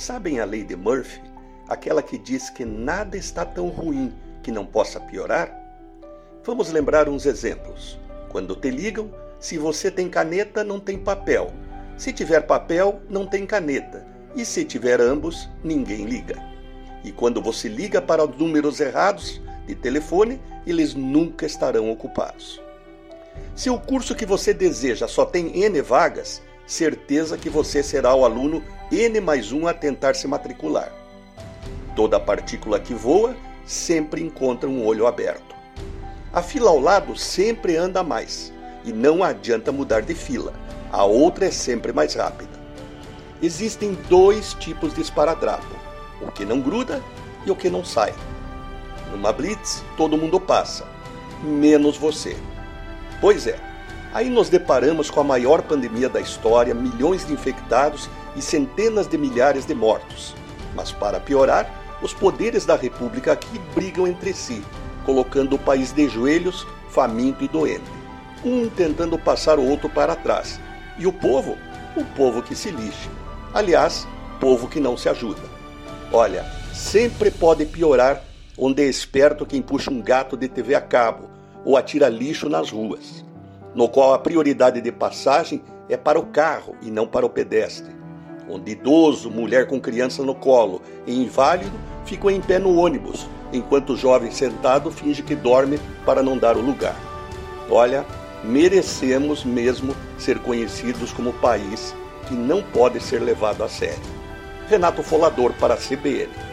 Sabem a lei de Murphy? Aquela que diz que nada está tão ruim que não possa piorar? Vamos lembrar uns exemplos. Quando te ligam, se você tem caneta, não tem papel. Se tiver papel, não tem caneta. E se tiver ambos, ninguém liga. E quando você liga para os números errados de telefone, eles nunca estarão ocupados. Se o curso que você deseja só tem N vagas, certeza que você será o aluno N mais um a tentar se matricular. Toda partícula que voa sempre encontra um olho aberto. A fila ao lado sempre anda mais e não adianta mudar de fila, a outra é sempre mais rápida. Existem dois tipos de esparadrapo: o que não gruda e o que não sai. Numa blitz, todo mundo passa, menos você. Pois é, Aí nos deparamos com a maior pandemia da história, milhões de infectados e centenas de milhares de mortos. Mas para piorar, os poderes da República aqui brigam entre si, colocando o país de joelhos, faminto e doente. Um tentando passar o outro para trás. E o povo? O povo que se lixe. Aliás, povo que não se ajuda. Olha, sempre pode piorar onde é esperto quem puxa um gato de TV a cabo ou atira lixo nas ruas no qual a prioridade de passagem é para o carro e não para o pedestre, onde idoso, mulher com criança no colo e inválido ficam em pé no ônibus, enquanto o jovem sentado finge que dorme para não dar o lugar. Olha, merecemos mesmo ser conhecidos como país que não pode ser levado a sério. Renato Folador para a CBN.